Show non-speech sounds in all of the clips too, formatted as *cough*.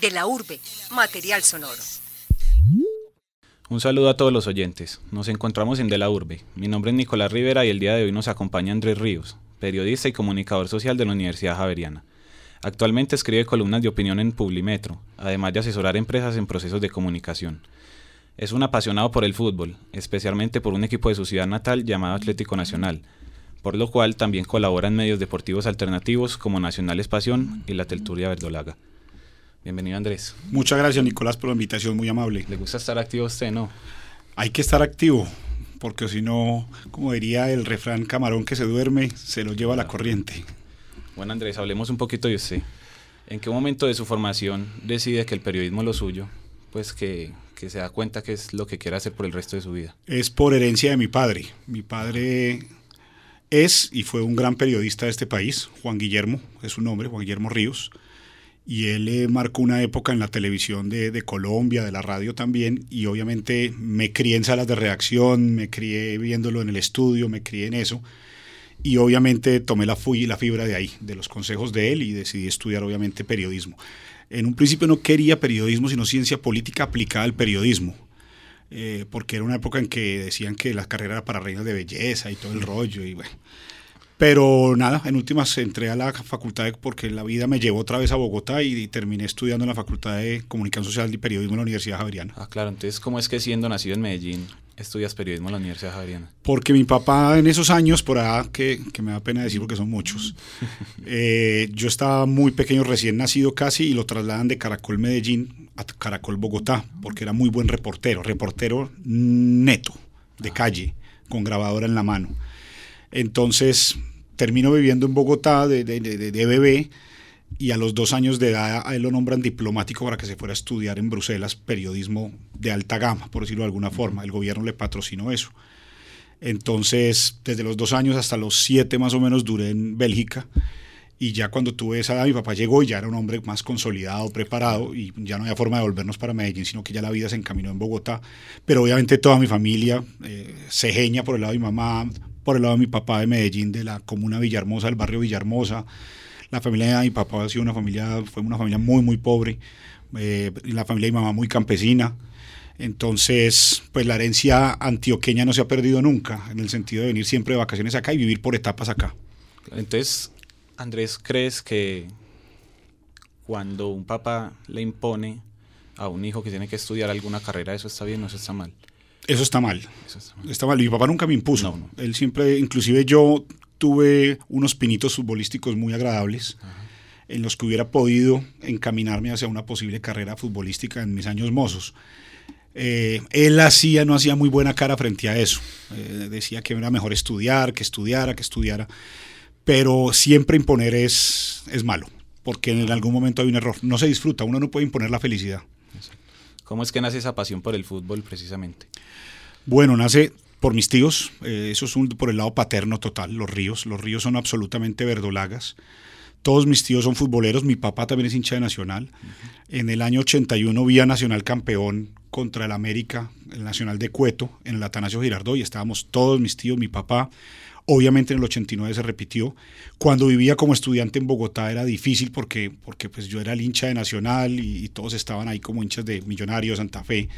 De la urbe, material sonoro. Un saludo a todos los oyentes. Nos encontramos en De la Urbe. Mi nombre es Nicolás Rivera y el día de hoy nos acompaña Andrés Ríos, periodista y comunicador social de la Universidad Javeriana. Actualmente escribe columnas de opinión en Publimetro, además de asesorar empresas en procesos de comunicación. Es un apasionado por el fútbol, especialmente por un equipo de su ciudad natal llamado Atlético Nacional, por lo cual también colabora en medios deportivos alternativos como Nacional Espación y la Telturia Verdolaga. Bienvenido Andrés. Muchas gracias Nicolás por la invitación, muy amable. ¿Le gusta estar activo a usted, no? Hay que estar activo, porque si no, como diría el refrán, camarón que se duerme, se lo lleva la corriente. Bueno Andrés, hablemos un poquito de usted. ¿En qué momento de su formación decide que el periodismo es lo suyo? Pues que, que se da cuenta que es lo que quiere hacer por el resto de su vida. Es por herencia de mi padre. Mi padre es y fue un gran periodista de este país, Juan Guillermo, es su nombre, Juan Guillermo Ríos y él eh, marcó una época en la televisión de, Colombia, de la radio también, y obviamente me crié en salas de reacción, me crié viéndolo en el estudio, me crié en eso, y obviamente tomé la, la fibra de ahí, de los consejos de él, y decidí estudiar obviamente periodismo. En un principio no quería periodismo, sino ciencia política aplicada al periodismo, eh, porque era una época en que decían que la carrera era para reinas de belleza y todo el rollo, y bueno pero nada, en últimas entré a la facultad de, porque la vida me llevó otra vez a Bogotá y, y, terminé estudiando en la Facultad de Comunicación Social y Periodismo en la Universidad Javeriana. Ah, claro, entonces, ¿cómo es que siendo nacido en Medellín estudias periodismo en la Universidad Javeriana? Porque mi papá en esos años, por allá, que, que me da pena decir porque son muchos, *laughs* eh, yo estaba muy pequeño, recién nacido casi, y lo trasladan de Caracol Medellín a Caracol Bogotá, porque era muy buen reportero, reportero neto, de calle, con grabadora en la mano. Entonces termino viviendo en Bogotá de, de, de, de, bebé y a los dos años de edad a él lo nombran diplomático para que se fuera a estudiar en Bruselas periodismo de alta gama, por decirlo de alguna forma. El gobierno le patrocinó eso. Entonces, desde los dos años hasta los siete más o menos duré en Bélgica y ya cuando tuve esa edad mi papá llegó y ya era un hombre más consolidado, preparado y ya no había forma de volvernos para Medellín, sino que ya la vida se encaminó en Bogotá. Pero obviamente toda mi familia, eh, cejeña por el lado de mi mamá, por el lado de mi papá de Medellín, de la comuna Villahermosa, del barrio Villahermosa. La familia de mi papá ha sido una familia, fue una familia muy, muy pobre. Eh, la familia de mi mamá muy campesina. Entonces, pues la herencia antioqueña no se ha perdido nunca, en el sentido de venir siempre de vacaciones acá y vivir por etapas acá. Entonces, Andrés, ¿crees que cuando un papá le impone a un hijo que tiene que estudiar alguna carrera, eso está bien o eso está mal? Eso está mal. Eso está mal. Está mal. Mi papá nunca me impuso. No, no. Él siempre, inclusive yo tuve unos pinitos futbolísticos muy agradables Ajá. en los que hubiera podido encaminarme hacia una posible carrera futbolística en mis años mozos. Eh, él hacía, no hacía muy buena cara frente a eso. Eh, decía que era mejor estudiar, que estudiara, que estudiara. Pero siempre imponer es, es malo, porque en algún momento hay un error. No se disfruta, uno no puede imponer la felicidad. ¿Cómo es que nace esa pasión por el fútbol precisamente? Bueno, nace por mis tíos, eh, eso es un, por el lado paterno total, los ríos. Los ríos son absolutamente verdolagas. Todos mis tíos son futboleros, mi papá también es hincha de Nacional. Uh -huh. En el año 81 vi a Nacional campeón contra el América, el Nacional de Cueto, en el Atanasio Girardot, y estábamos todos mis tíos, mi papá. Obviamente en el 89 se repitió. Cuando vivía como estudiante en Bogotá era difícil porque, porque pues yo era el hincha de Nacional y, y todos estaban ahí como hinchas de Millonarios, Santa Fe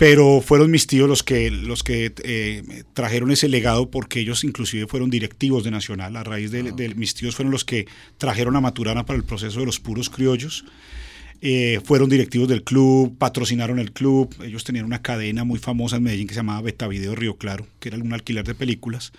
pero fueron mis tíos los que, los que eh, trajeron ese legado porque ellos inclusive fueron directivos de Nacional. A raíz de, de, mis tíos fueron los que trajeron a Maturana para el proceso de los puros criollos. Eh, fueron directivos del club, patrocinaron el club. Ellos tenían una cadena muy famosa en Medellín que se llamaba Beta Video Río Claro, que era un alquiler de películas.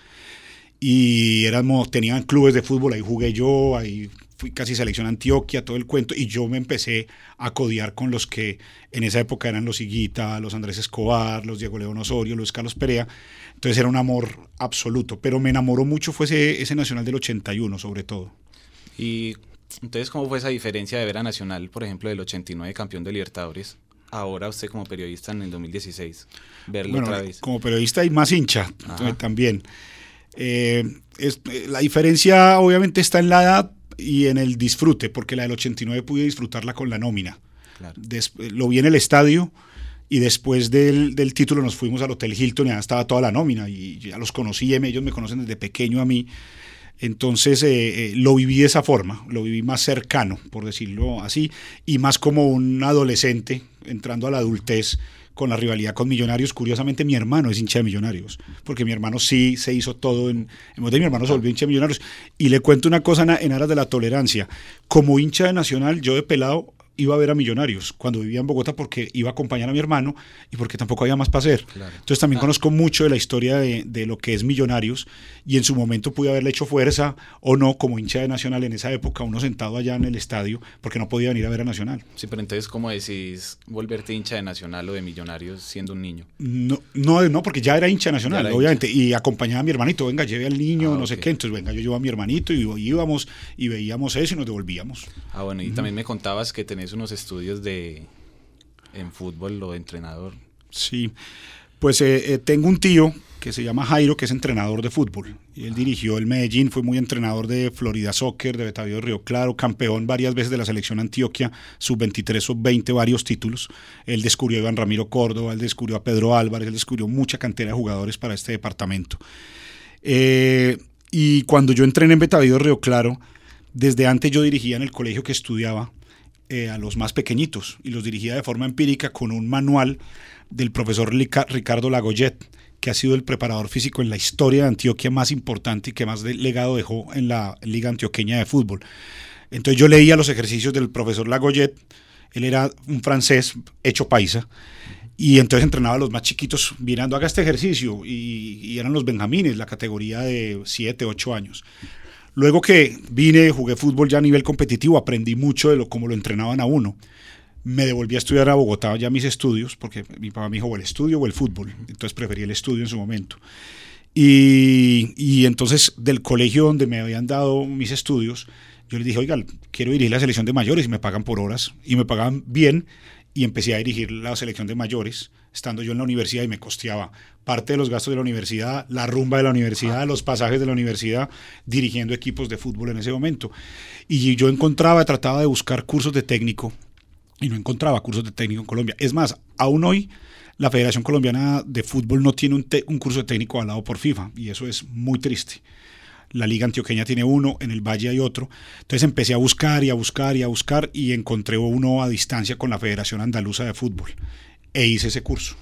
Y éramos, tenían clubes de fútbol, ahí jugué yo, ahí fui casi selección Antioquia, todo el cuento, y yo me empecé a codiar con los que en esa época eran los Higuita, los Andrés Escobar, los Diego León Osorio, los Carlos Perea. Entonces era un amor absoluto, pero me enamoró mucho fue ese, ese Nacional del 81 sobre todo. Y entonces, ¿cómo fue esa diferencia de ver a Nacional, por ejemplo, del 89 campeón de Libertadores? Ahora usted como periodista en el 2016, verlo bueno, otra vez. Como periodista y más hincha Ajá. también. Eh, es, la diferencia obviamente está en la edad, y en el disfrute, porque la del 89 pude disfrutarla con la nómina. Claro. Des, lo vi en el estadio y después del, del, título nos fuimos al Hotel Hilton y ya estaba toda la nómina y ya los conocí, ellos me conocen desde pequeño a mí. Entonces eh, eh, lo viví de esa forma, lo viví más cercano, por decirlo así, y más como un adolescente entrando a la adultez con la rivalidad con Millonarios. Curiosamente, mi hermano es hincha de Millonarios, porque mi hermano sí se hizo todo en, en de mi hermano se volvió hincha de Millonarios. Y le cuento una cosa en, en aras de la tolerancia. Como hincha de Nacional, yo de pelado iba a ver a Millonarios cuando vivía en Bogotá porque iba a acompañar a mi hermano y porque tampoco había más para hacer. Entonces también conozco mucho de la historia de, de, lo que es Millonarios y en su momento pude haberle hecho fuerza o no como hincha de Nacional en esa época, uno sentado allá en el estadio porque no podía venir a ver a Nacional. Sí, pero entonces ¿cómo decís volverte hincha de Nacional o de Millonarios siendo un niño? No, no, no porque ya era hincha de Nacional, era obviamente, hincha. y acompañaba a mi hermanito, venga, lleve al niño, ah, no okay. sé qué, entonces venga, yo llevo a mi hermanito y íbamos y veíamos eso y nos devolvíamos. Ah, bueno, y uh -huh. también me contabas que tenés unos estudios de en fútbol o entrenador. Sí, pues eh, eh, tengo un tío que se llama Jairo, que es entrenador de fútbol. Y él dirigió el Medellín, fue muy entrenador de Florida Soccer, de Betavío Río Claro, campeón varias veces de la selección Antioquia, sub-23, sub-20, varios títulos. Él descubrió a Iván Ramiro Córdoba, él descubrió a Pedro Álvarez, él descubrió mucha cantera de jugadores para este departamento. Eh, y cuando yo entrené en Betavío Río Claro, desde antes yo dirigía en el colegio que estudiaba eh, a los más pequeñitos y los dirigía de forma empírica con un manual del profesor Ricardo Lagoyet, que ha sido el preparador físico en la historia de Antioquia más importante y que más legado dejó en la Liga Antioqueña de Fútbol. Entonces yo leía los ejercicios del profesor Lagoyet, él era un francés hecho paisa, y entonces entrenaba a los más chiquitos mirando, haga este ejercicio, y, y eran los benjamines, la categoría de 7, 8 años. Luego que vine, jugué fútbol ya a nivel competitivo, aprendí mucho de lo, cómo lo entrenaban a uno. Me devolví a estudiar a Bogotá ya mis estudios, porque mi papá me dijo o el estudio o el fútbol. Entonces preferí el estudio en su momento. Y, entonces del colegio donde me habían dado mis estudios, yo les dije, oiga, quiero dirigir la selección de mayores y me pagan por horas. Y me pagaban bien y empecé a dirigir la selección de mayores, estando yo en la universidad y me costeaba parte de los gastos de la universidad, la rumba de la universidad, ah. los pasajes de la universidad, dirigiendo equipos de fútbol en ese momento. Y yo encontraba, trataba de buscar cursos de técnico y no encontraba cursos de técnico en Colombia. Es más, aún hoy la Federación Colombiana de Fútbol no tiene un, un curso de técnico avalado por FIFA y eso es muy triste la Liga Antioqueña tiene uno, en el Valle hay otro. Entonces empecé a buscar y a buscar y a buscar y encontré uno a distancia con la Federación Andaluza de Fútbol e hice ese curso.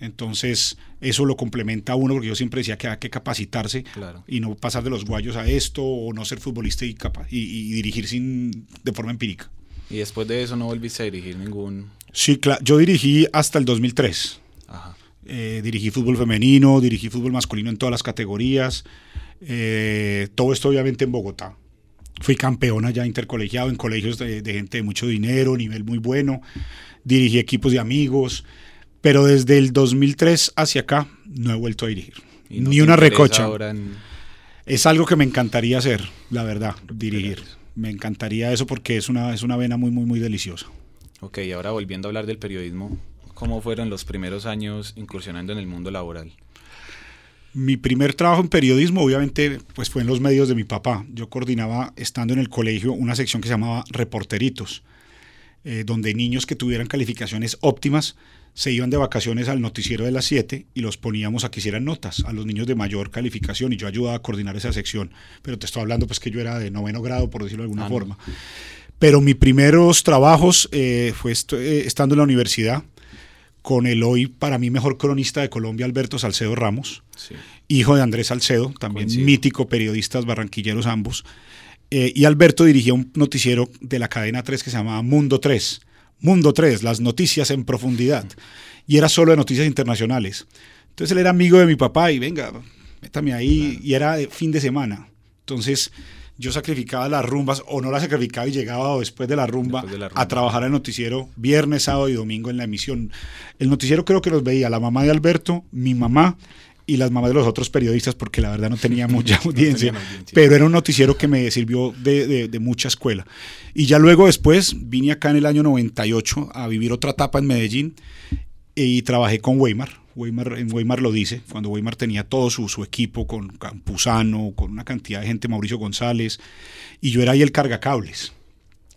Entonces, eso lo complementa a uno, porque yo siempre decía que hay que capacitarse claro. y no pasar de los guayos a esto, o no ser futbolista y, y, y, dirigir sin, de forma empírica. ¿Y después de eso no volviste a dirigir ningún...? Sí, claro. Yo dirigí hasta el 2003. Ajá. Eh, dirigí fútbol femenino, dirigí fútbol masculino en todas las categorías. Eh, todo esto obviamente en Bogotá. Fui campeón allá intercolegiado en colegios de, de, gente de mucho dinero, nivel muy bueno. Dirigí equipos de amigos, pero desde el 2003 hacia acá no he vuelto a dirigir. No Ni una recocha. En... Es algo que me encantaría hacer, la verdad, dirigir. Me encantaría eso porque es una, es una vena muy, muy, muy deliciosa. Ok, ahora volviendo a hablar del periodismo, ¿cómo fueron los primeros años incursionando en el mundo laboral? Mi primer trabajo en periodismo, obviamente, pues fue en los medios de mi papá. Yo coordinaba, estando en el colegio, una sección que se llamaba Reporteritos, eh, donde niños que tuvieran calificaciones óptimas se iban de vacaciones al noticiero de las 7 y los poníamos a que hicieran notas a los niños de mayor calificación y yo ayudaba a coordinar esa sección. Pero te estoy hablando pues que yo era de noveno grado, por decirlo de alguna ah, forma. No. Pero mis primeros trabajos eh, fue est eh, estando en la universidad con el hoy para mí mejor cronista de Colombia, Alberto Salcedo Ramos, sí. hijo de Andrés Salcedo, también Coincido. mítico periodistas barranquilleros ambos. Eh, y Alberto dirigía un noticiero de la cadena 3 que se llamaba Mundo 3. Mundo 3, las noticias en profundidad. Y era solo de noticias internacionales. Entonces él era amigo de mi papá y venga, métame ahí. Claro. Y era de fin de semana. Entonces yo sacrificaba las rumbas o no las sacrificaba y llegaba después de la rumba, de la rumba. a trabajar al noticiero viernes, sábado y domingo en la emisión. El noticiero creo que los veía la mamá de Alberto, mi mamá y las mamás de los otros periodistas porque la verdad no tenía *laughs* mucha audiencia, no audiencia. pero era un noticiero que me sirvió de, de, de, mucha escuela. Y ya luego después vine acá en el año 98 a vivir otra etapa en Medellín y trabajé con Weimar. Weimar, en Weimar lo dice, cuando Weimar tenía todo su, su, equipo con Campuzano, con una cantidad de gente, Mauricio González, y yo era ahí el cargacables,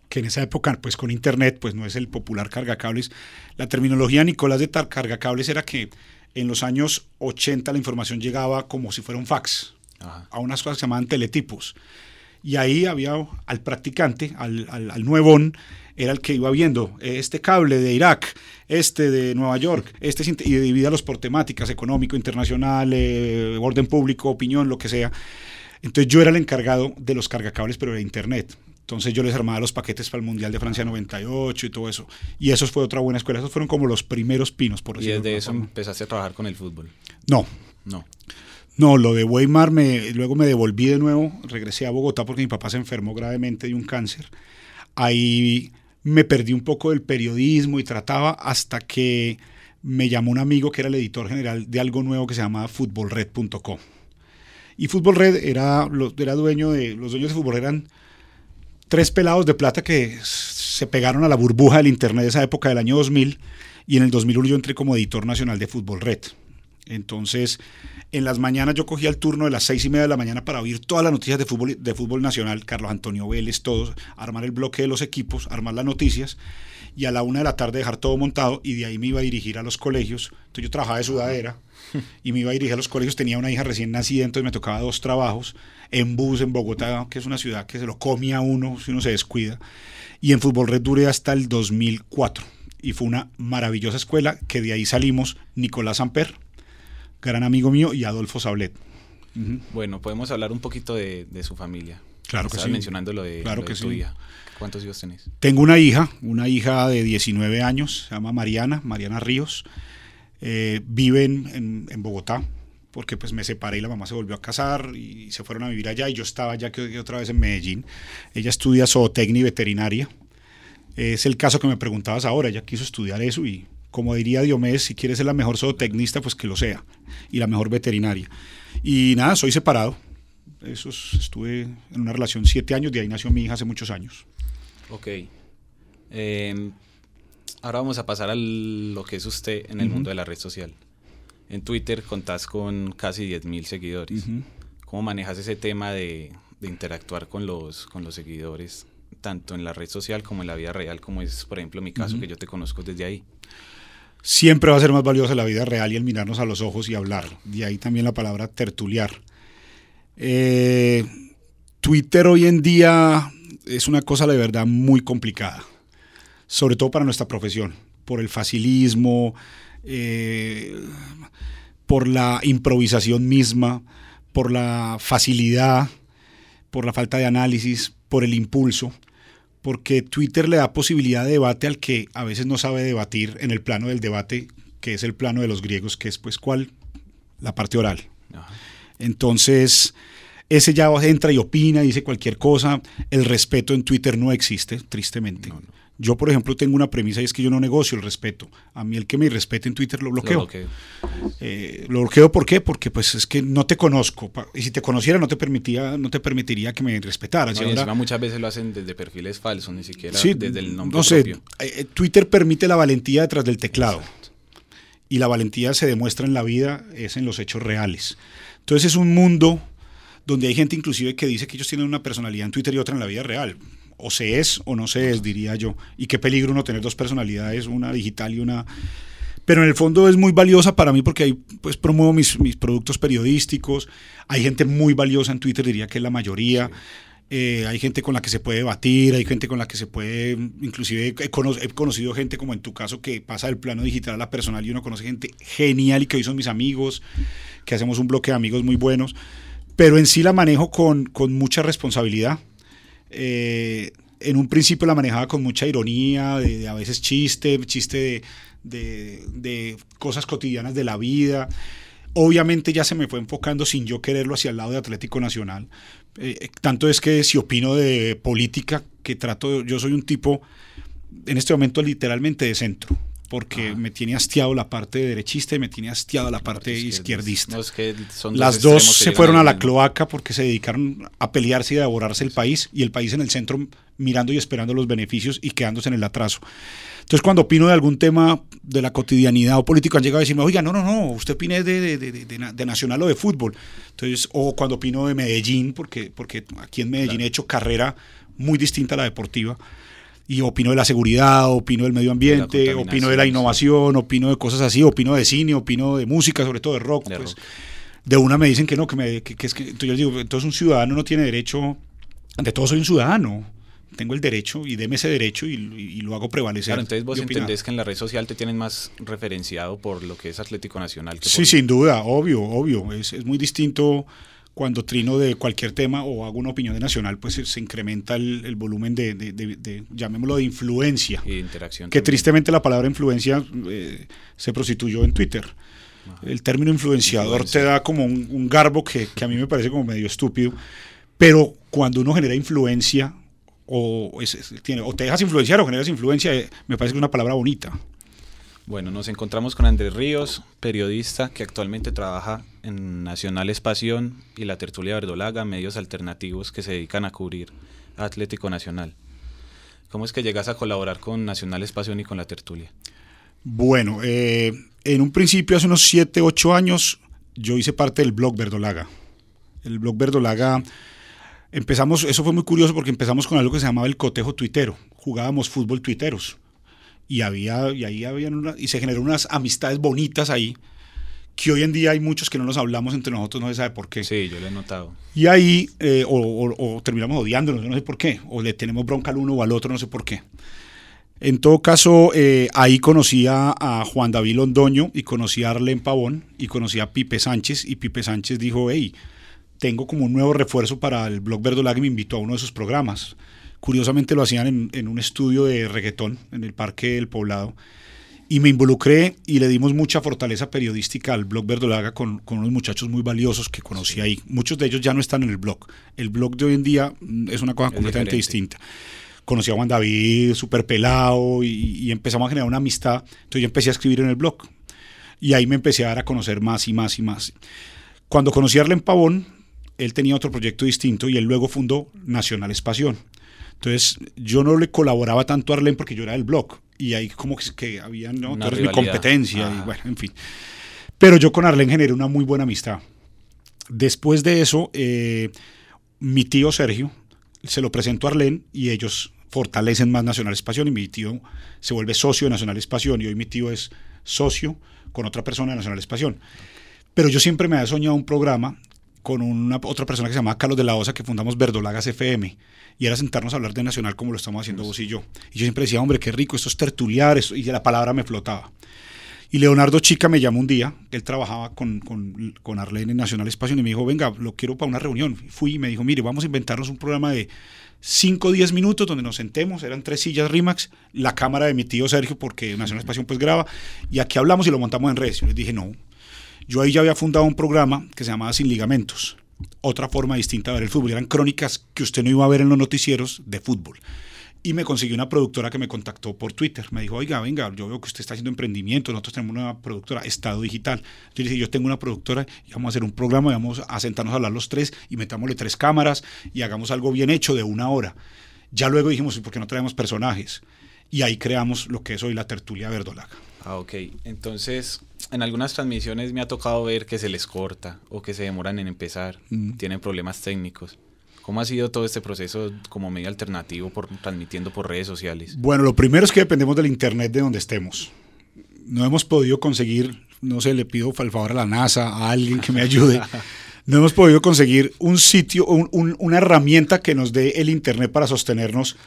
que en esa época, pues con internet, pues no es el popular cargacables. La terminología Nicolás de cargacables era que en los años 80 la información llegaba como si fuera un fax. a unas cosas que se llamaban teletipos. Y ahí había al practicante, al, al, nuevón, era el que iba viendo este cable de Irak, este de Nueva York, este y dividía por temáticas, económico, internacional, eh, orden público, opinión, lo que sea. Entonces yo era el encargado de los cargacables, pero de Internet. Entonces yo les armaba los paquetes para el Mundial de Francia 98 y todo eso. Y eso fue otra buena escuela. Esos fueron como los primeros pinos, por decirlo ¿Y desde eso empezaste a trabajar con el fútbol? No. No. No, lo de Weimar, me, luego me devolví de nuevo, regresé a Bogotá porque mi papá se enfermó gravemente de un cáncer. Ahí me perdí un poco del periodismo y trataba hasta que me llamó un amigo que era el editor general de algo nuevo que se llamaba futbolred.com. Y Fútbol Red era, era dueño de, los dueños de Fútbol eran tres pelados de plata que se pegaron a la burbuja del Internet de esa época del año 2000 y en el 2001 yo entré como editor nacional de Fútbol Red. Entonces, en las mañanas yo cogía el turno de las seis y media de la mañana para oír todas las noticias de fútbol, de fútbol nacional, Carlos Antonio Vélez, todos, armar el bloque de los equipos, armar las noticias y a la una de la tarde dejar todo montado y de ahí me iba a dirigir a los colegios. Entonces yo trabajaba de sudadera *laughs* y me iba a dirigir a los colegios, tenía una hija recién nacida, entonces me tocaba dos trabajos en bus en Bogotá, que es una ciudad que se lo come a uno si uno se descuida. Y en Fútbol Red duré hasta el 2004 y fue una maravillosa escuela que de ahí salimos Nicolás Amper, gran amigo mío, y Adolfo Sablet. Bueno, podemos hablar un poquito de, su familia. Claro que sí. mencionando lo de, claro que tu hija. ¿Cuántos hijos tenés? Tengo una hija, una hija de 19 años, se llama Mariana, Mariana Ríos. Eh, vive en, Bogotá, porque pues me separé y la mamá se volvió a casar y se fueron a vivir allá y yo estaba ya que otra vez en Medellín. Ella estudia zootecnia y veterinaria. Es el caso que me preguntabas ahora, ella quiso estudiar eso y como diría Diomedes, si quieres ser la mejor zootecnista, pues que lo sea, y la mejor veterinaria. Y nada, soy separado. Eso estuve en una relación siete años, de ahí nació mi hija hace muchos años. Ok. Em, ahora vamos a pasar a lo que es usted en el mundo de la red social. En Twitter contás con casi 10.000 seguidores. ¿Cómo manejas ese tema de, de, interactuar con los, con los seguidores, tanto en la red social como en la vida real, como es, por ejemplo, mi caso, que yo te conozco desde ahí? Siempre va a ser más valiosa la vida real y el mirarnos a los ojos y hablar. De ahí también la palabra tertuliar. Eh, Twitter hoy en día es una cosa de verdad muy complicada, sobre todo para nuestra profesión, por el facilismo, eh, por la improvisación misma, por la facilidad, por la falta de análisis, por el impulso porque Twitter le da posibilidad de debate al que a veces no sabe debatir en el plano del debate, que es el plano de los griegos, que es pues cuál, la parte oral. Entonces, ese ya entra y opina, dice cualquier cosa. El respeto en Twitter no existe, tristemente. Yo, por ejemplo, tengo una premisa y es que yo no negocio el respeto. A mí el que me respete en Twitter lo bloqueo. Lo bloqueo. Eh, lo bloqueo ¿por qué? Porque pues es que no te conozco. Y si te conociera no te permitía, no te permitiría que me respetaras. No, muchas veces lo hacen desde perfiles falsos, ni siquiera desde el nombre no sé, propio. Eh, Twitter permite la valentía detrás del teclado. Y la valentía se demuestra en la vida, es en los hechos reales. Entonces es un mundo donde hay gente inclusive que dice que ellos tienen una personalidad en Twitter y otra en la vida real o se es o no se es, diría yo. Y qué peligro uno tener dos personalidades, una digital y una... Pero en el fondo es muy valiosa para mí porque ahí pues promuevo mis, mis productos periodísticos. Hay gente muy valiosa en Twitter, diría que es la mayoría. Eh, hay gente con la que se puede debatir, hay gente con la que se puede, inclusive he, conocido gente como en tu caso que pasa del plano digital a la personal y uno conoce gente genial y que hoy son mis amigos, que hacemos un bloque de amigos muy buenos, pero en sí la manejo con, con mucha responsabilidad. Eh, en un principio la manejaba con mucha ironía, de, a veces chiste, chiste de, cosas cotidianas de la vida. Obviamente ya se me fue enfocando sin yo quererlo hacia el lado de Atlético Nacional. Eh, tanto es que si opino de política, que trato, yo soy un tipo en este momento literalmente de centro porque me tiene hastiado la parte derechista y me tiene hastiado la parte izquierdista. Las dos se fueron a la cloaca porque se dedicaron a pelearse y a devorarse el país y el país en el centro mirando y esperando los beneficios y quedándose en el atraso. Entonces cuando opino de algún tema de la cotidianidad o político han llegado a decirme, oiga, no, no, no, usted opine de, de, de, nacional o de fútbol. Entonces, o cuando opino de Medellín, porque, porque aquí en Medellín he hecho carrera muy distinta a la deportiva y opino de la seguridad, opino del medio ambiente, opino de la innovación, opino de cosas así, opino de cine, opino de música, sobre todo de rock. pues. de una me dicen que no, que, me, que, es que entonces yo les digo, entonces un ciudadano no tiene derecho, de todo soy un ciudadano, tengo el derecho y deme ese derecho y, y lo hago prevalecer. Claro, entonces vos entendés que en la red social te tienen más referenciado por lo que es Atlético Nacional. Que sí, sin duda, obvio, obvio, es, es muy distinto cuando trino de cualquier tema o hago una opinión de nacional, pues se, incrementa el, volumen de, de, llamémoslo, de influencia. Y de interacción. Que tristemente la palabra influencia eh, se prostituyó en Twitter. El término influenciador te da como un, garbo que, a mí me parece como medio estúpido, pero cuando uno genera influencia o, tiene, o te dejas influenciar o generas influencia, eh, me parece que es una palabra bonita. Bueno, nos encontramos con Andrés Ríos, periodista que actualmente trabaja en Nacional Espación y la Tertulia Verdolaga, medios alternativos que se dedican a cubrir Atlético Nacional. ¿Cómo es que llegas a colaborar con Nacional Espación y con la Tertulia? Bueno, eh, en un principio, hace unos 7, 8 años, yo hice parte del blog Verdolaga. El blog Verdolaga, empezamos, eso fue muy curioso porque empezamos con algo que se llamaba el cotejo tuitero. Jugábamos fútbol tuiteros y había y ahí habían una, y se generaron unas amistades bonitas ahí que hoy en día hay muchos que no nos hablamos entre nosotros, no se sabe por qué. Sí, yo lo he notado. Y ahí, eh, o, terminamos odiándonos, no sé por qué, o le tenemos bronca al uno o al otro, no sé por qué. En todo caso, eh, ahí conocí a, Juan David Londoño y conocí a Arlen Pavón y conocí a Pipe Sánchez y Pipe Sánchez dijo, hey, tengo como un nuevo refuerzo para el blog Verdolag y me invitó a uno de sus programas. Curiosamente lo hacían en, un estudio de reggaetón en el Parque del Poblado. Y me involucré y le dimos mucha fortaleza periodística al blog Verdolaga con, con, unos muchachos muy valiosos que conocí ahí. Muchos de ellos ya no están en el blog. El blog de hoy en día mm, es una cosa completamente distinta. Conocí a Juan David, súper pelado, y, y, empezamos a generar una amistad. Entonces yo empecé a escribir en el blog. Y ahí me empecé a dar a conocer más y más y más. Cuando conocí a Arlen Pavón, él tenía otro proyecto distinto y él luego fundó Nacional Espación. Entonces, yo no le colaboraba tanto a Arlen porque yo era del blog y ahí como que, había, ¿no? mi competencia y bueno, en fin. Pero yo con Arlen generé una muy buena amistad. Después de eso, eh, mi tío Sergio se lo presentó a Arlen y ellos fortalecen más Nacional Espación y mi tío se vuelve socio de Nacional Espación y hoy mi tío es socio con otra persona de Nacional Espación. Pero yo siempre me había soñado un programa con una otra persona que se llama Carlos de la Osa que fundamos Verdolagas FM y era sentarnos a hablar de Nacional como lo estamos haciendo vos y yo. Y yo siempre decía, hombre, qué rico, esto es tertuliar, y la palabra me flotaba. Y Leonardo Chica me llamó un día, él trabajaba con, con, con Arlene en Nacional Espacio y me dijo, venga, lo quiero para una reunión. Fui y me dijo, mire, vamos a inventarnos un programa de 5 o 10 minutos donde nos sentemos, eran tres sillas RIMAX, la cámara de mi tío Sergio, porque Nacional Espacio pues graba, y aquí hablamos y lo montamos en redes. Yo les dije, no. Yo ahí ya había fundado un programa que se llamaba Sin Ligamentos otra forma distinta de ver el fútbol. Eran crónicas que usted no iba a ver en los noticieros de fútbol. Y me conseguí una productora que me contactó por Twitter. Me dijo, oiga, venga, yo veo que usted está haciendo emprendimiento, nosotros tenemos una productora, Estado Digital. Yo le dije, yo tengo una productora y vamos a hacer un programa, vamos a sentarnos a hablar los tres y metámosle tres cámaras y hagamos algo bien hecho de una hora. Ya luego dijimos, ¿por qué no traemos personajes? Y ahí creamos lo que es hoy la tertulia verdolaga. Ah, ok. Entonces, en algunas transmisiones me ha tocado ver que se les corta o que se demoran en empezar, mm. tienen problemas técnicos. ¿Cómo ha sido todo este proceso como medio alternativo por transmitiendo por redes sociales? Bueno, lo primero es que dependemos del internet de donde estemos. No hemos podido conseguir, no sé, le pido por favor a la NASA, a alguien que me ayude. *laughs* No hemos podido conseguir un sitio, una herramienta que nos dé el internet para sostenernos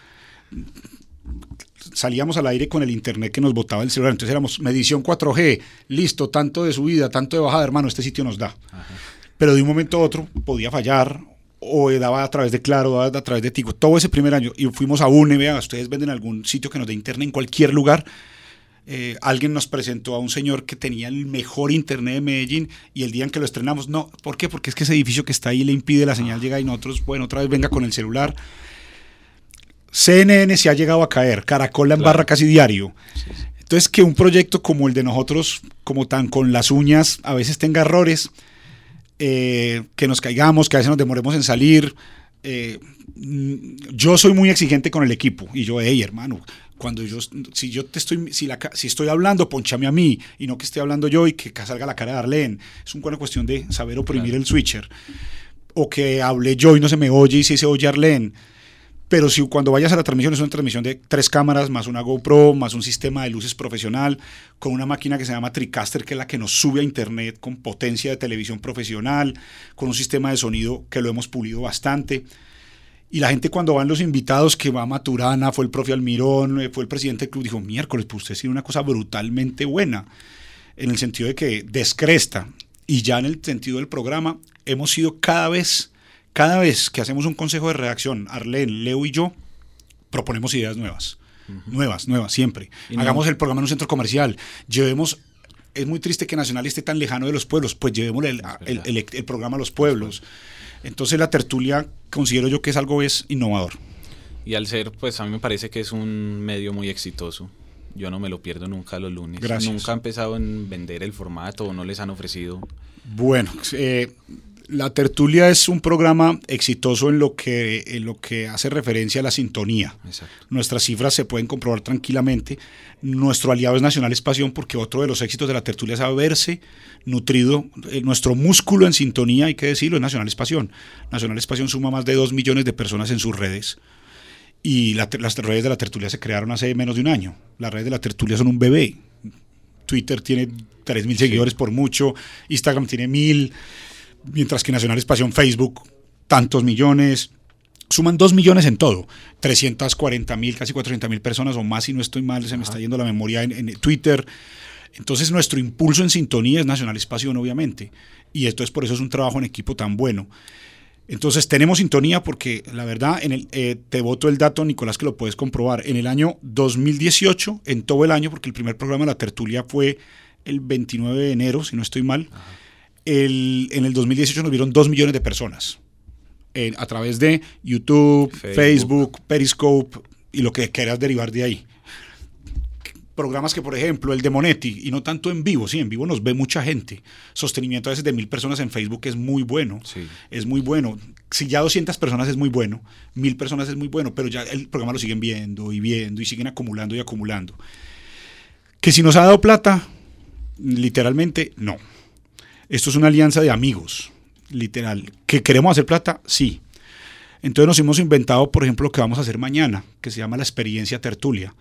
salíamos al aire con el internet que nos botaba el celular. Entonces éramos medición 4G, listo, tanto de subida, tanto de bajada, hermano, este sitio nos da. Pero de un momento a otro podía fallar o daba a través de Claro, daba a través de Tigo, todo ese primer año. Y fuimos a UNE, vea, ustedes venden algún sitio que nos dé internet en cualquier lugar. Eh, alguien nos presentó a un señor que tenía el mejor internet de Medellín y el día en que lo estrenamos, no, ¿por qué? Porque es que ese edificio que está ahí le impide la señal llegar y nosotros, bueno, otra vez venga con el celular. CNN se ha llegado a caer, Caracol la embarra casi diario. Entonces, que un proyecto como el de nosotros, como tan con las uñas, a veces tenga errores, eh, que nos caigamos, que a veces nos demoremos en salir. Eh, yo soy muy exigente con el equipo y yo, hey, hermano, cuando yo, si yo te estoy, si, la, si estoy hablando, ponchame a mí y no que esté hablando yo y que salga la cara de Arlene. Es una cuestión de saber oprimir el switcher. O que hable yo y no se me oye y si se oye Arlene pero si cuando vayas a la transmisión es una transmisión de tres cámaras, más una GoPro, más un sistema de luces profesional, con una máquina que se llama TriCaster, que es la que nos sube a internet con potencia de televisión profesional, con un sistema de sonido que lo hemos pulido bastante. Y la gente cuando van los invitados, que va Maturana, fue el profe Almirón, eh, fue el presidente del club, dijo, miércoles, pues usted tiene una cosa brutalmente buena, en el sentido de que descresta. Y ya en el sentido del programa, hemos sido cada vez cada vez que hacemos un consejo de redacción, Arlene, Leo y yo, proponemos ideas nuevas. Nuevas, nuevas, siempre. Hagamos el programa en un centro comercial. Llevemos. Es muy triste que Nacional esté tan lejano de los pueblos, pues llevemos el, el, programa a los pueblos. Entonces la tertulia considero yo que es algo es innovador. Y al ser, pues a mí me parece que es un medio muy exitoso. Yo no me lo pierdo nunca los lunes. Gracias. Nunca ha empezado en vender el formato o no les han ofrecido. Bueno, eh, la tertulia es un programa exitoso en lo que, en lo que hace referencia a la sintonía. Nuestras cifras se pueden comprobar tranquilamente. Nuestro aliado es Nacional Espación porque otro de los éxitos de la tertulia es haberse nutrido. Eh, nuestro músculo en sintonía, hay que decirlo, es Nacional Espación. Nacional Espación suma más de dos millones de personas en sus redes. Y las redes de la tertulia se crearon hace menos de un año. Las redes de la tertulia son un bebé. Twitter tiene 3.000 seguidores por mucho, Instagram tiene 1.000 mientras que Nacional Espación Facebook, tantos millones, suman dos millones en todo, 340 mil, casi 400 mil personas o más, si no estoy mal, se me está yendo la memoria en, Twitter. Entonces nuestro impulso en sintonía es Nacional Espación, obviamente, y esto es por eso es un trabajo en equipo tan bueno. Entonces tenemos sintonía porque la verdad, en el, eh, te voto el dato, Nicolás, que lo puedes comprobar. En el año 2018, en todo el año, porque el primer programa de la tertulia fue el 29 de enero, si no estoy mal, en el 2018 nos vieron 2 millones de personas a través de YouTube, Facebook. Periscope y lo que quieras derivar de ahí. Programas que, por ejemplo, el de Monetti, y no tanto en vivo, sí, en vivo nos ve mucha gente. Sostenimiento a veces de mil personas en Facebook es muy bueno. Es muy bueno. Si ya 200 personas es muy bueno, mil personas es muy bueno, pero ya el programa lo siguen viendo y viendo y siguen acumulando y acumulando. Que si nos ha dado plata, literalmente no. Esto es una alianza de amigos, literal. ¿Que queremos hacer plata? Sí. Entonces nos hemos inventado, por ejemplo, lo que vamos a hacer mañana, que se llama la experiencia tertulia.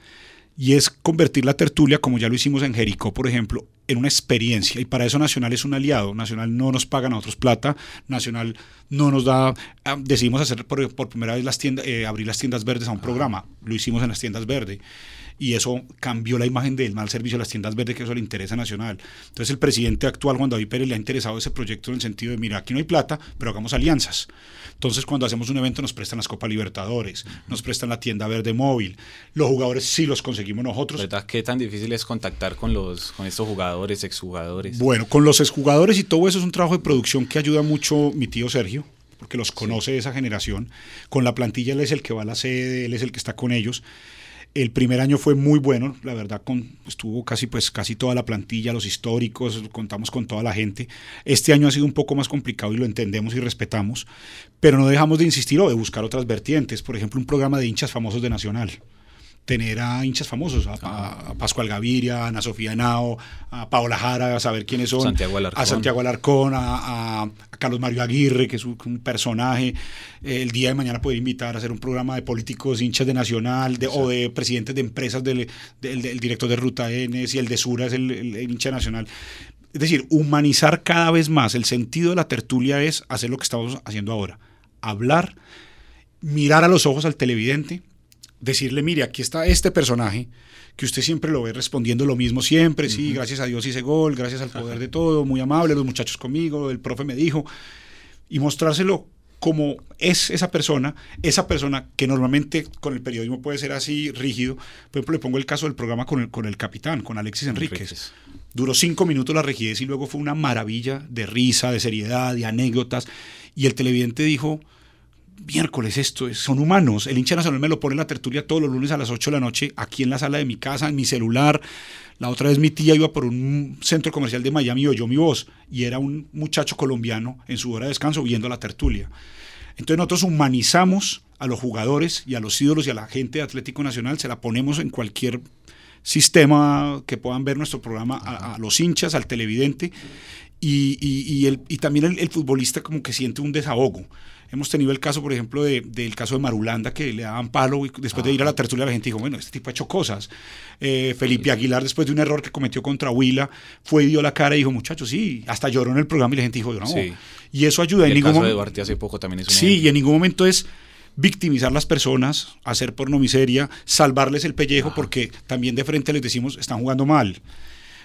Y es convertir la tertulia, como ya lo hicimos en Jericó, por ejemplo, en una experiencia. Y para eso Nacional es un aliado. Nacional no nos paga a nosotros plata. Nacional no nos da. Ah, decidimos hacer por, primera vez las tiendas, eh, abrir las tiendas verdes a un programa. Lo hicimos en las tiendas verdes y eso cambió la imagen del mal servicio a las tiendas verdes, que eso le interesa nacional. Entonces el presidente actual, Juan David Pérez, le ha interesado ese proyecto en el sentido de, mira, aquí no hay plata, pero hagamos alianzas. Entonces cuando hacemos un evento nos prestan las Copas Libertadores, nos prestan la tienda verde móvil, los jugadores sí los conseguimos nosotros. ¿Verdad? ¿Qué tan difícil es contactar con, los, con estos jugadores, exjugadores? Bueno, con los exjugadores y todo eso es un trabajo de producción que ayuda mucho mi tío Sergio porque los conoce de esa generación. Con la plantilla él es el que va a la sede, él es el que está con ellos. El primer año fue muy bueno, la verdad estuvo casi pues casi toda la plantilla, los históricos, contamos con toda la gente. Este año ha sido un poco más complicado y lo entendemos y respetamos, pero no dejamos de insistir o de buscar otras vertientes, por ejemplo un programa de hinchas famosos de Nacional tener a hinchas famosos, a, Pascual Gaviria, a Ana Sofía Henao, a Paola Jara, a saber quiénes son, a Santiago Alarcón, a, Carlos Mario Aguirre, que es un, personaje. el día de mañana poder invitar a hacer un programa de políticos hinchas de Nacional de, o de presidentes de empresas, del, director de Ruta N, y el de Sura es el, el hincha nacional. Es decir, humanizar cada vez más. El sentido de la tertulia es hacer lo que estamos haciendo ahora. Hablar, mirar a los ojos al televidente decirle, mire, aquí está este personaje, que usted siempre lo ve respondiendo lo mismo siempre, sí, gracias a Dios hice gol, gracias al poder de todo, muy amable, los muchachos conmigo, el profe me dijo, y mostrárselo como es esa persona, esa persona que normalmente con el periodismo puede ser así rígido. Por ejemplo, le pongo el caso del programa con el, con el capitán, con Alexis Enríquez. Duró cinco minutos la rigidez y luego fue una maravilla de risa, de seriedad, de anécdotas. Y el televidente dijo, miércoles esto, son humanos. El hincha nacional me lo pone en la tertulia todos los lunes a las 8 de la noche, aquí en la sala de mi casa, en mi celular. La otra vez mi tía iba por un centro comercial de Miami y oyó mi voz, y era un muchacho colombiano en su hora de descanso viendo la tertulia. Entonces nosotros humanizamos a los jugadores y a los ídolos y a la gente de Atlético Nacional, se la ponemos en cualquier sistema que puedan ver nuestro programa, a, los hinchas, al televidente, y, y, el, y también el, futbolista como que siente un desahogo Hemos tenido el caso, por ejemplo, de- del caso de Marulanda, que le daban palo y después de ir a la tertulia la gente dijo, bueno, este tipo ha hecho cosas. Eh, Felipe Aguilar, después de un error que cometió contra Huila, fue y dio la cara y dijo, muchachos, sí, hasta lloró en el programa y la gente dijo, no. Sí. Y eso ayuda. Y en el ningún caso de Duarte hace poco también es un Sí, ejemplo. y en ningún momento es victimizar las personas, hacer pornomiseria, salvarles el pellejo, porque también de frente les decimos, están jugando mal.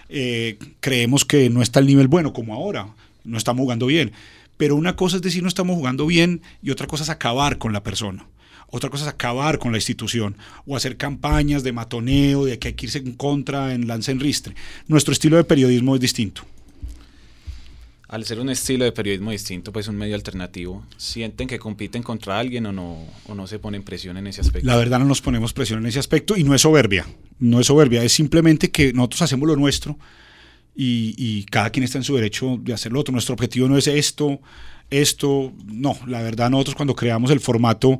Eh, creemos que no está al nivel bueno como ahora, no estamos jugando bien. Pero una cosa es decir no estamos jugando bien y otra cosa es acabar con la persona. Otra cosa es acabar con la institución o hacer campañas de matoneo, de que hay que irse en contra, en lance en ristre. Nuestro estilo de periodismo es distinto. Al ser un estilo de periodismo distinto, pues un medio alternativo, ¿sienten que compiten contra alguien o no, o no se ponen presión en ese aspecto? La verdad no nos ponemos presión en ese aspecto y no es soberbia, no es soberbia, es simplemente que nosotros hacemos lo nuestro y, y cada quien está en su derecho de hacer lo otro. Nuestro objetivo no es esto, esto, no, la verdad nosotros cuando creamos el formato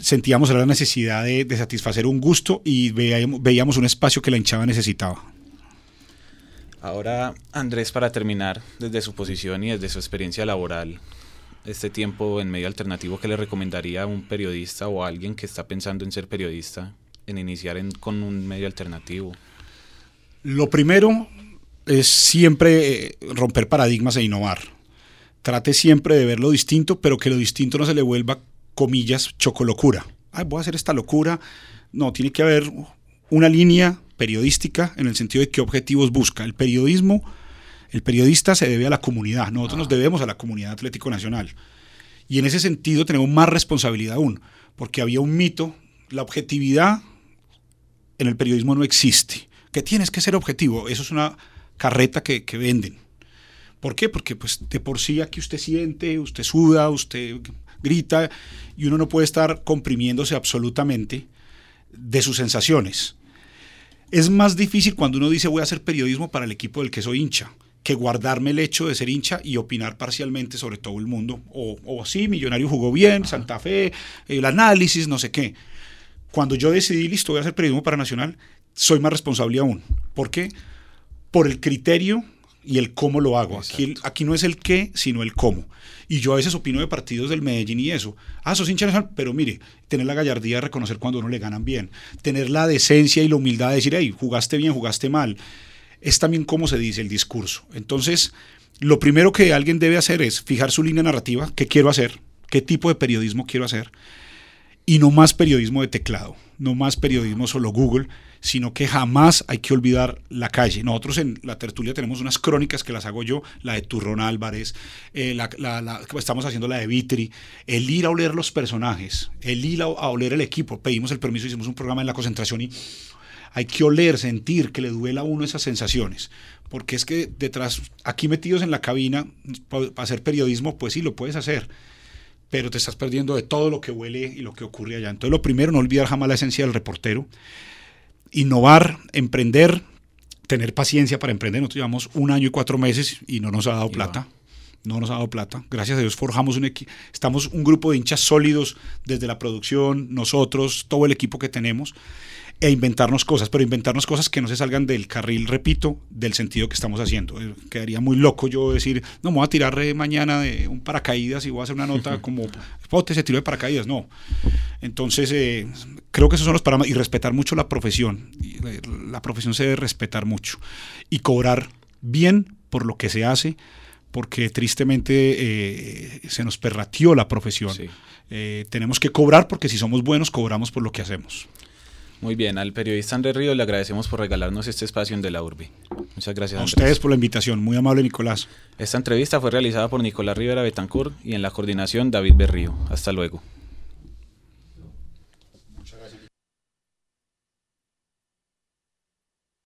sentíamos la necesidad de, de satisfacer un gusto y veíamos, veíamos un espacio que la hinchada necesitaba. Ahora, Andrés, para terminar, desde su posición y desde su experiencia laboral, este tiempo en medio alternativo, ¿qué le recomendaría a un periodista o a alguien que está pensando en ser periodista en iniciar en- con un medio alternativo? Lo primero es siempre eh, romper paradigmas e innovar. Trate siempre de ver lo distinto, pero que lo distinto no se le vuelva, comillas, chocolocura. Ay, voy a hacer esta locura. No, tiene que haber una línea periodística en el sentido de qué objetivos busca. El periodismo, el periodista se debe a la comunidad. Nosotros nos debemos a la comunidad Atlético Nacional. Y en ese sentido tenemos más responsabilidad aún, porque había un mito, la objetividad en el periodismo no existe. Que tienes que ser objetivo. Eso es una carreta que, que venden. ¿Por qué? Porque pues de por sí aquí usted siente, usted suda, usted grita y uno no puede estar comprimiéndose absolutamente de sus sensaciones. Es más difícil cuando uno dice voy a hacer periodismo para el equipo del que soy hincha, que guardarme el hecho de ser hincha y opinar parcialmente sobre todo el mundo. O, o sí, Millonario jugó bien, Santa Fe, el análisis, no sé qué. Cuando yo decidí, listo, voy a hacer periodismo para Nacional, soy más responsable aún. ¿Por qué? Por el criterio y el cómo lo hago. Aquí, no es el qué, sino el cómo. Y yo a veces opino de partidos del Medellín y eso. Ah, sos hincha nacional, pero mire, tener la gallardía de reconocer cuando uno le ganan bien. Tener la decencia y la humildad de decir, hey, jugaste bien, jugaste mal. Es también cómo se dice el discurso. Entonces, lo primero que alguien debe hacer es fijar su línea narrativa, qué quiero hacer, qué tipo de periodismo quiero hacer, y no más periodismo de teclado, no más periodismo solo Google, sino que jamás hay que olvidar la calle. Nosotros en la tertulia tenemos unas crónicas que las hago yo, la de Turrón Álvarez, eh, la, la- estamos haciendo la de Vitri, el ir a oler los personajes, el ir a, a oler el equipo. Pedimos el permiso, hicimos un programa en la concentración y hay que oler, sentir, que le duela a uno esas sensaciones. Porque es que detrás, aquí metidos en la cabina, para hacer periodismo, pues sí, lo puedes hacer pero te estás perdiendo de todo lo que huele y lo que ocurre allá. Entonces, lo primero, no olvidar jamás la esencia del reportero. Innovar, emprender, tener paciencia para emprender. Nosotros llevamos un año y cuatro meses y no nos ha dado Y plata. No nos ha dado plata. Gracias a Dios forjamos un equipo. Estamos un grupo de hinchas sólidos desde la producción, nosotros, todo el equipo que tenemos, e inventarnos cosas, pero inventarnos cosas que no se salgan del carril, repito, del sentido que estamos haciendo. Eh, Quedaría muy loco yo decir, no, me voy a tirar eh, mañana de un paracaídas y voy a hacer una nota *laughs* como, pote, se tiró de paracaídas. No. Entonces, eh, creo que esos son los parámetros. Y respetar mucho la profesión. La, la profesión se debe respetar mucho. Y cobrar bien por lo que se hace, porque tristemente eh, se nos perratió la profesión. Sí. Eh, tenemos que cobrar porque si somos buenos, cobramos por lo que hacemos. Muy bien, al periodista Andrés Ríos le agradecemos por regalarnos este espacio en De la Urbe. Muchas gracias, A Andrés. ustedes por la invitación. Muy amable, Nicolás. Esta entrevista fue realizada por Nicolás Rivera Betancourt y en la coordinación David Berrío. Hasta luego.